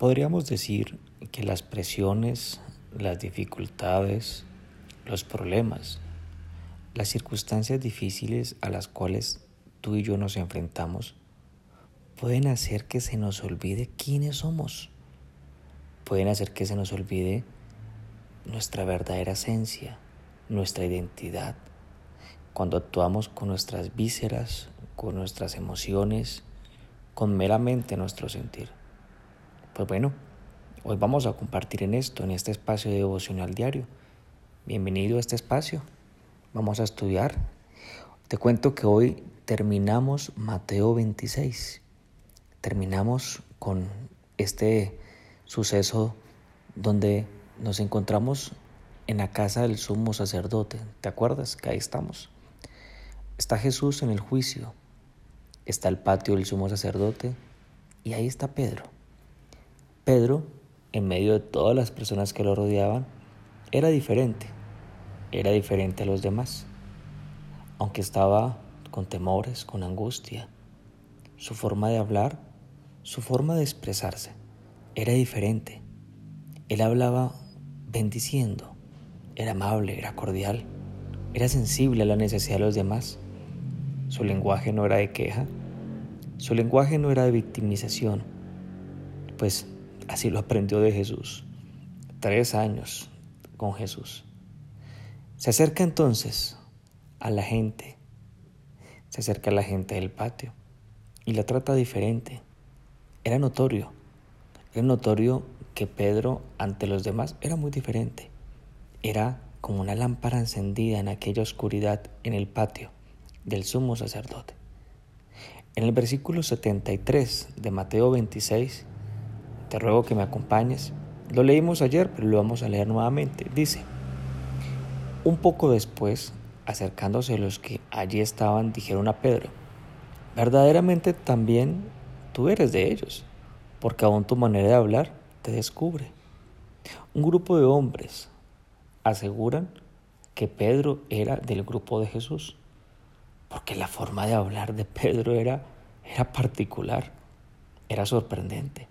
Podríamos decir que las presiones, las dificultades, los problemas, las circunstancias difíciles a las cuales tú y yo nos enfrentamos pueden hacer que se nos olvide quiénes somos. Pueden hacer que se nos olvide nuestra verdadera esencia, nuestra identidad. Cuando actuamos con nuestras vísceras, con nuestras emociones, con meramente nuestro sentir. Pues bueno, hoy vamos a compartir en esto, en este espacio de devocional diario. Bienvenido a este espacio. Vamos a estudiar. Te cuento que hoy terminamos Mateo 26. Terminamos con este suceso donde nos encontramos en la casa del sumo sacerdote. ¿Te acuerdas que ahí estamos? Está Jesús en el juicio está el patio del sumo sacerdote y ahí está Pedro. Pedro, en medio de todas las personas que lo rodeaban, era diferente, era diferente a los demás, aunque estaba con temores, con angustia. Su forma de hablar, su forma de expresarse, era diferente. Él hablaba bendiciendo, era amable, era cordial, era sensible a la necesidad de los demás. Su lenguaje no era de queja, su lenguaje no era de victimización, pues así lo aprendió de Jesús. Tres años con Jesús. Se acerca entonces a la gente, se acerca a la gente del patio y la trata diferente. Era notorio, era notorio que Pedro ante los demás era muy diferente. Era como una lámpara encendida en aquella oscuridad en el patio del sumo sacerdote. En el versículo 73 de Mateo 26, te ruego que me acompañes. Lo leímos ayer, pero lo vamos a leer nuevamente. Dice, un poco después, acercándose los que allí estaban, dijeron a Pedro, verdaderamente también tú eres de ellos, porque aún tu manera de hablar te descubre. Un grupo de hombres aseguran que Pedro era del grupo de Jesús porque la forma de hablar de Pedro era, era particular, era sorprendente.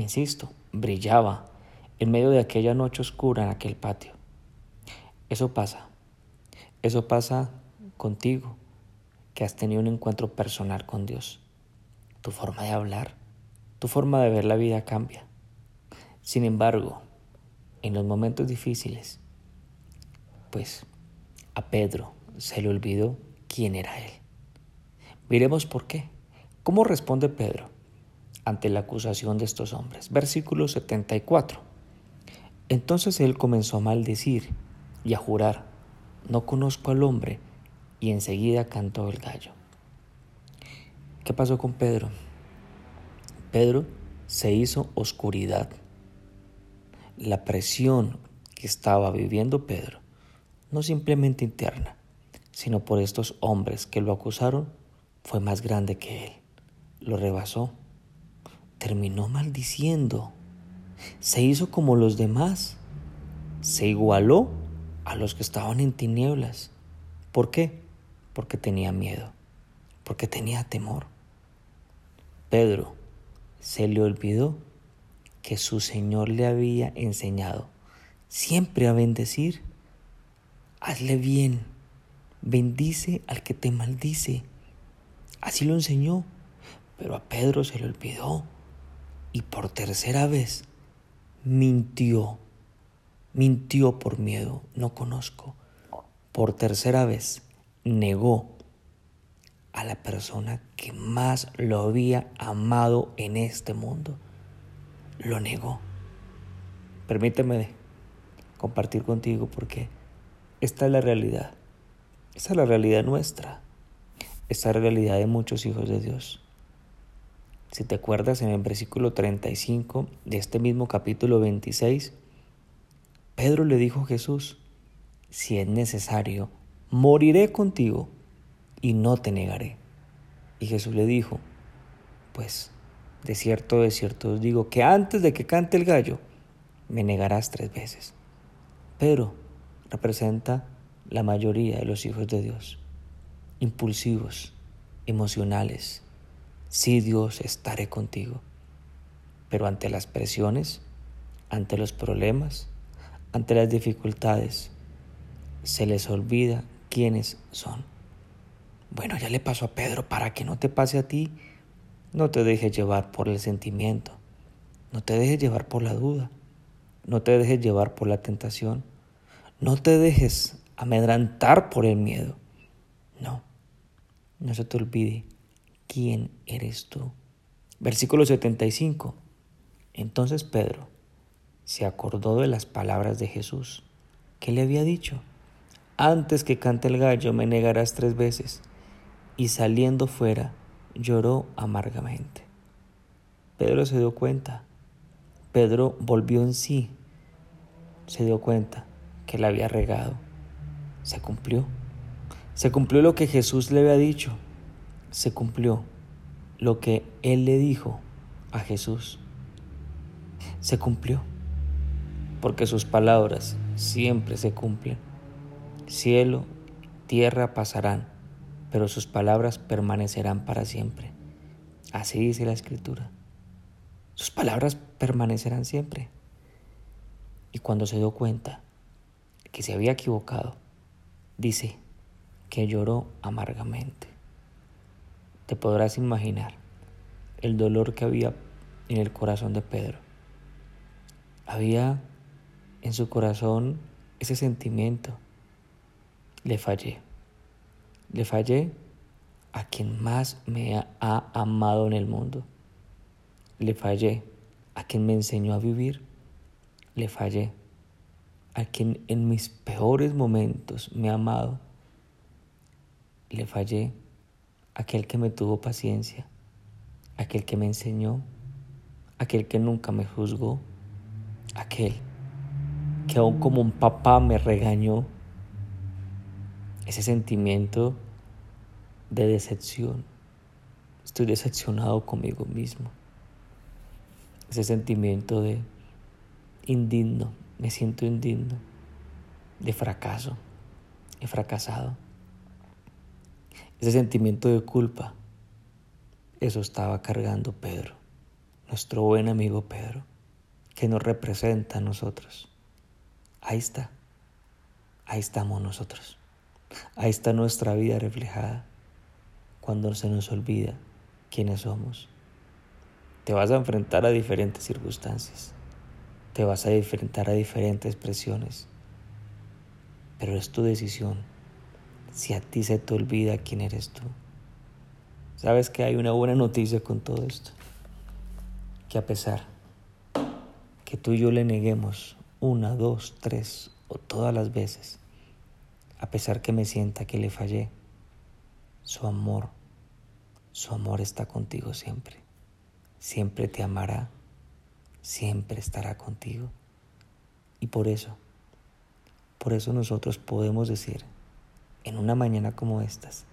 Insisto, brillaba en medio de aquella noche oscura en aquel patio. Eso pasa, eso pasa contigo, que has tenido un encuentro personal con Dios. Tu forma de hablar, tu forma de ver la vida cambia. Sin embargo, en los momentos difíciles, pues a Pedro se le olvidó quién era él. Miremos por qué. ¿Cómo responde Pedro ante la acusación de estos hombres? Versículo 74. Entonces él comenzó a maldecir y a jurar, no conozco al hombre, y enseguida cantó el gallo. ¿Qué pasó con Pedro? Pedro se hizo oscuridad. La presión que estaba viviendo Pedro, no simplemente interna, sino por estos hombres que lo acusaron, fue más grande que él. Lo rebasó. Terminó maldiciendo. Se hizo como los demás. Se igualó a los que estaban en tinieblas. ¿Por qué? Porque tenía miedo. Porque tenía temor. Pedro se le olvidó que su Señor le había enseñado siempre a bendecir. Hazle bien bendice al que te maldice. Así lo enseñó, pero a Pedro se le olvidó y por tercera vez mintió. Mintió por miedo, no conozco. Por tercera vez negó a la persona que más lo había amado en este mundo. Lo negó. Permíteme compartir contigo porque esta es la realidad. Esa es la realidad nuestra. Esa es la realidad de muchos hijos de Dios. Si te acuerdas en el versículo 35 de este mismo capítulo 26, Pedro le dijo a Jesús, si es necesario, moriré contigo y no te negaré. Y Jesús le dijo, pues de cierto, de cierto os digo que antes de que cante el gallo, me negarás tres veces. Pedro representa la mayoría de los hijos de Dios. Impulsivos, emocionales. Sí, Dios, estaré contigo. pero ante las presiones, ante los problemas, ante las dificultades, se les olvida quiénes son. Bueno, ya le pasó a Pedro, para que no te pase a ti, no te dejes llevar por el sentimiento, no te dejes llevar por la duda, no te dejes llevar por la tentación, no te dejes amedrantar por el miedo. No, no se te olvide quién eres tú. Versículo 75. Entonces Pedro se acordó de las palabras de Jesús, que le había dicho, antes que cante el gallo me negarás tres veces, y saliendo fuera lloró amargamente. Pedro se dio cuenta, Pedro volvió en sí, se dio cuenta que le había regado, se cumplió, se cumplió lo que Jesús le había dicho, se cumplió lo que él le dijo a Jesús se cumplió, porque sus palabras siempre se cumplen. Cielo, tierra pasarán, pero sus palabras permanecerán para siempre. Así dice la escritura. Sus palabras permanecerán siempre. Y cuando se dio cuenta que se había equivocado, dice que lloró amargamente. Te podrás imaginar el dolor que había en el corazón de Pedro había en su corazón ese sentimiento. Le fallé. Le fallé a quien más me ha amado en el mundo. Le fallé a quien me enseñó a vivir. Le fallé a quien en mis peores momentos me ha amado. Le fallé aquel que me tuvo paciencia, aquel que me enseñó, aquel que nunca me juzgó aquel que aún como un papá me regañó, ese sentimiento de decepción. Estoy decepcionado conmigo mismo. Ese sentimiento de indigno, me siento indigno, de fracaso, he fracasado. Ese sentimiento de culpa, eso estaba cargando Pedro, nuestro buen amigo Pedro que nos representa a nosotros. Ahí está, ahí estamos nosotros. Ahí está nuestra vida reflejada cuando se nos olvida quiénes somos. Te vas a enfrentar a diferentes circunstancias, te vas a enfrentar a diferentes presiones, pero es tu decisión si a ti se te olvida quién eres tú. Sabes que hay una buena noticia con todo esto, que a pesar que tú y yo le neguemos una, dos, tres o todas las veces, a pesar que me sienta que le fallé, su amor, su amor está contigo siempre. Siempre te amará, siempre estará contigo. Y por eso, por eso nosotros podemos decir, en una mañana como estas,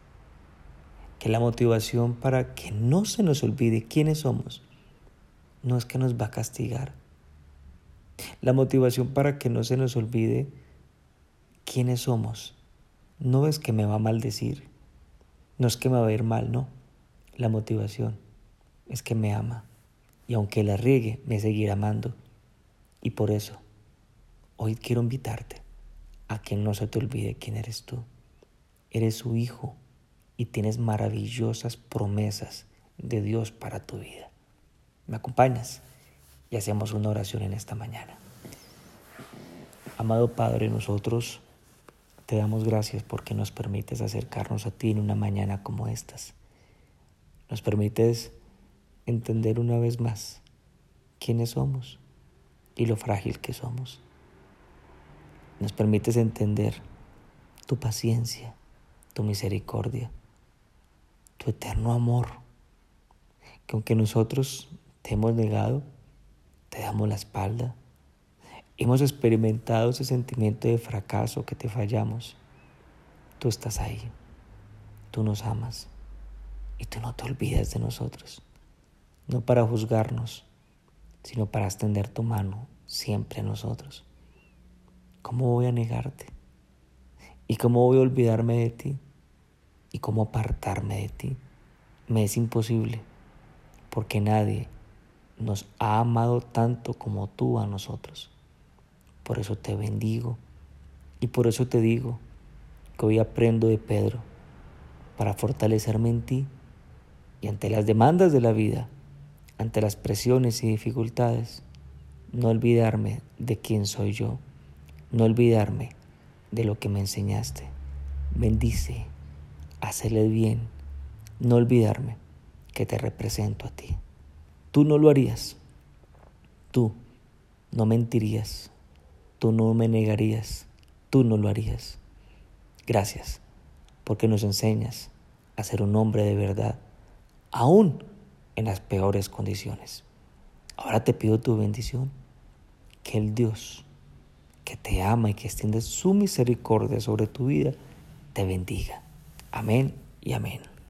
que la motivación para que no se nos olvide quiénes somos, no es que nos va a castigar, la motivación para que no se nos olvide quiénes somos. No es que me va a maldecir, no es que me va a ir mal, no. La motivación es que me ama y aunque la riegue, me seguirá amando. Y por eso, hoy quiero invitarte a que no se te olvide quién eres tú. Eres su hijo y tienes maravillosas promesas de Dios para tu vida. ¿Me acompañas? y hacemos una oración en esta mañana. Amado Padre, nosotros te damos gracias porque nos permites acercarnos a ti en una mañana como estas. Nos permites entender una vez más quiénes somos y lo frágil que somos. Nos permites entender tu paciencia, tu misericordia, tu eterno amor, que aunque nosotros te hemos negado, te damos la espalda. Hemos experimentado ese sentimiento de fracaso que te fallamos. Tú estás ahí. Tú nos amas. Y tú no te olvidas de nosotros. No para juzgarnos, sino para extender tu mano siempre a nosotros. ¿Cómo voy a negarte? ¿Y cómo voy a olvidarme de ti? ¿Y cómo apartarme de ti? Me es imposible, porque nadie nos ha amado tanto como tú a nosotros. Por eso te bendigo y por eso te digo que hoy aprendo de Pedro para fortalecerme en ti y ante las demandas de la vida, ante las presiones y dificultades, no olvidarme de quién soy yo, no olvidarme de lo que me enseñaste. Bendice, hazle bien, no olvidarme que te represento a ti. Tú no lo harías, tú no mentirías, tú no me negarías, tú no lo harías. Gracias, porque nos enseñas a ser un hombre de verdad, aún en las peores condiciones. Ahora te pido tu bendición, que el Dios que te ama y que extiende su misericordia sobre tu vida, te bendiga. Amén y amén.